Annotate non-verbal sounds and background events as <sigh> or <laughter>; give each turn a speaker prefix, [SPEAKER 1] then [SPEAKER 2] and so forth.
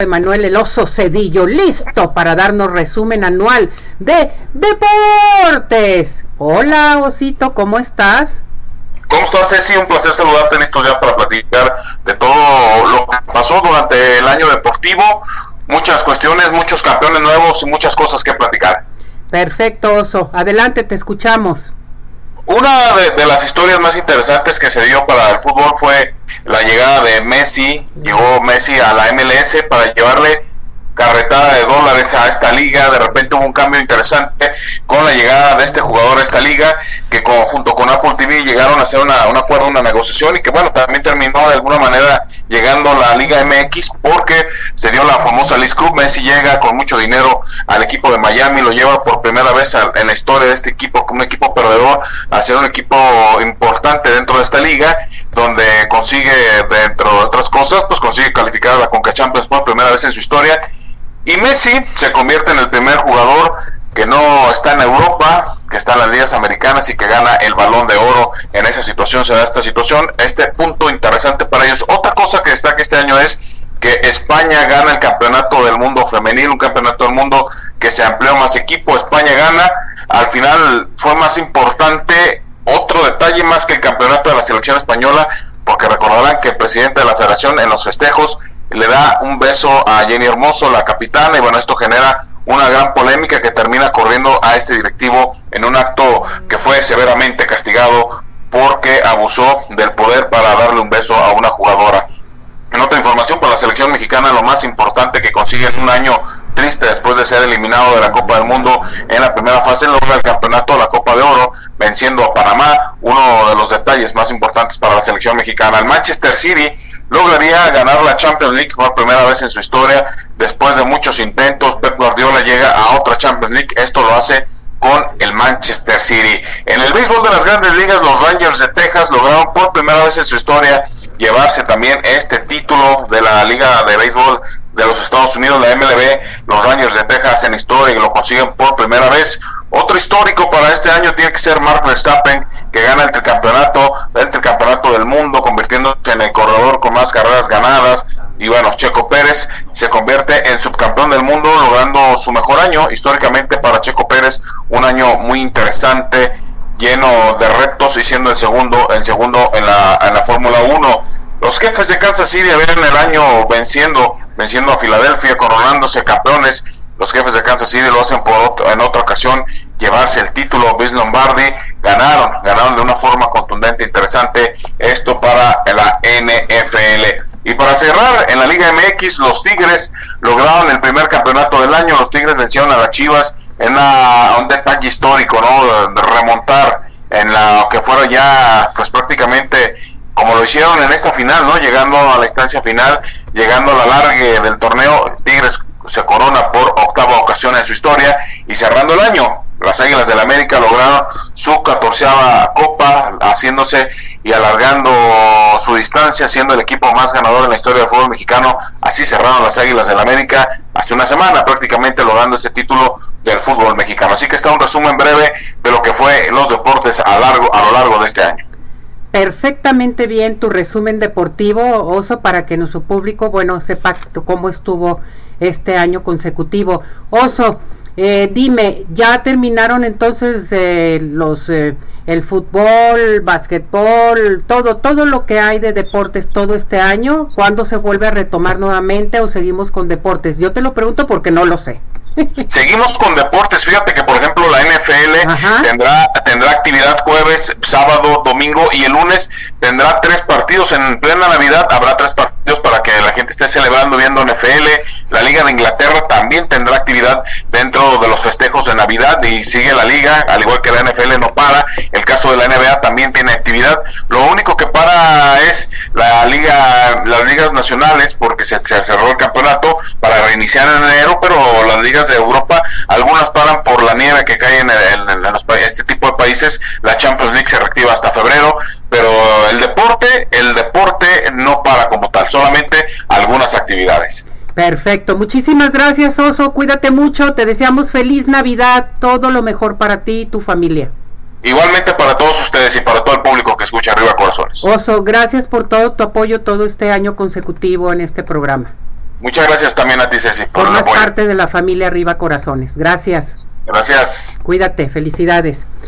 [SPEAKER 1] Emanuel El Oso Cedillo, listo para darnos resumen anual de deportes. Hola, Osito, ¿cómo estás?
[SPEAKER 2] ¿Cómo estás, Ceci? Un placer saludarte en estos días para platicar de todo lo que pasó durante el año deportivo. Muchas cuestiones, muchos campeones nuevos y muchas cosas que platicar.
[SPEAKER 1] Perfecto, Oso. Adelante, te escuchamos.
[SPEAKER 2] Una de, las historias más interesantes que se dio para el fútbol fue la llegada de Messi. Llegó Messi a la MLS para llevarle carretada de dólares a esta liga. De repente hubo un cambio interesante con la llegada de este jugador a esta liga, que junto con Apple TV llegaron a hacer una, un acuerdo, una negociación y que bueno, también terminó de alguna manera llegando a la Liga MX porque se dio la famosa League Cup. Messi llega con mucho dinero al equipo de Miami, lo lleva por primera vez en la historia de este equipo, como un equipo perdedor, a ser un equipo importante dentro de esta liga, donde consigue, dentro de otras cosas, pues consigue calificar a la Conca Champions por primera vez en su historia y Messi se convierte en el primer jugador que no está en Europa, que está en las ligas americanas y que gana el balón de oro. En esa situación se da esta situación, este punto interesante para ellos. Otra cosa que destaca este año es que España gana el campeonato del mundo femenil, un campeonato del mundo que se amplió más equipo, España gana, al final fue más importante otro detalle más que el campeonato de la selección española, porque recordarán que el presidente de la federación en los festejos le da un beso a Jenny Hermoso, la capitana, y bueno, esto genera una gran polémica que termina corriendo a este directivo en un acto que fue severamente castigado porque abusó del poder para darle un beso a una jugadora. En otra información, para la selección mexicana, lo más importante que consigue en un año triste después de ser eliminado de la Copa del Mundo en la primera fase, logra el campeonato de la Copa de Oro, venciendo a Panamá, uno de los detalles más importantes para la selección mexicana. El Manchester City lograría ganar la Champions League por primera vez en su historia. Después de muchos intentos, Pep Guardiola llega a otra Champions League. Esto lo hace con el Manchester City. En el béisbol de las grandes ligas, los Rangers de Texas lograron por primera vez en su historia llevarse también este título de la Liga de Béisbol de los Estados Unidos, la MLB. Los Rangers de Texas en historia y lo consiguen por primera vez. Otro histórico para este año tiene que ser Mark Verstappen, que gana el tricampeonato, del mundo, convirtiéndose en el corredor con más carreras ganadas. Y bueno, Checo Pérez se convierte en subcampeón del mundo, logrando su mejor año. Históricamente para Checo Pérez, un año muy interesante, lleno de retos y siendo el segundo, el segundo en la, en la Fórmula 1. Los jefes de Kansas City habían el año venciendo, venciendo a Filadelfia, coronándose campeones los jefes de Kansas City lo hacen por en otra ocasión llevarse el título Vince Lombardi ganaron ganaron de una forma contundente interesante esto para la NFL y para cerrar en la Liga MX los Tigres lograron el primer campeonato del año. Los Tigres vencieron a las Chivas en un detalle histórico no de remontar en la que fuera ya pues prácticamente como lo hicieron en esta final, ¿no? Llegando a la instancia final, llegando a la largue del torneo, Tigres se corona por octava ocasión en su historia y cerrando el año, las Águilas del la América lograron su catorceava copa, haciéndose y alargando su distancia, siendo el equipo más ganador en la historia del fútbol mexicano. Así cerraron las Águilas del la América hace una semana, prácticamente logrando ese título del fútbol mexicano. Así que está un resumen breve de lo que fue los deportes a, largo, a lo largo de este año.
[SPEAKER 1] Perfectamente bien tu resumen deportivo, Oso, para que nuestro público, bueno, sepa cómo estuvo este año consecutivo. Oso, eh, dime, ¿ya terminaron entonces eh, los eh, el fútbol, básquetbol, todo, todo lo que hay de deportes todo este año? ¿Cuándo se vuelve a retomar nuevamente o seguimos con deportes? Yo te lo pregunto porque no lo sé. <laughs>
[SPEAKER 2] Seguimos con deportes. Fíjate que, por ejemplo, la NFL tendrá tendrá actividad jueves, sábado, domingo y el lunes tendrá tres partidos. En plena Navidad habrá tres partidos que la gente esté celebrando viendo NFL. La Liga de Inglaterra también tendrá actividad dentro de los festejos de Navidad y sigue la liga, al igual que la NFL no para. El caso de la NBA también tiene actividad. Lo único que para es la liga, las ligas nacionales, porque se, cerró el campeonato para reiniciar en enero, pero las ligas de Europa, algunas paran por la nieve que cae en, este tipo de países. La Champions League se reactiva hasta febrero, pero el deporte, el deporte no para como tal, solamente algunas actividades.
[SPEAKER 1] Perfecto, muchísimas gracias Oso, cuídate mucho, te deseamos feliz Navidad, todo lo mejor para ti y tu familia.
[SPEAKER 2] Igualmente para todos ustedes y para todo el público que escucha Arriba Corazones.
[SPEAKER 1] Oso, gracias por todo tu apoyo todo este año consecutivo en este programa.
[SPEAKER 2] Muchas gracias también a ti, Ceci,
[SPEAKER 1] por Formas parte de la familia Arriba Corazones. Gracias.
[SPEAKER 2] Gracias.
[SPEAKER 1] Cuídate, felicidades.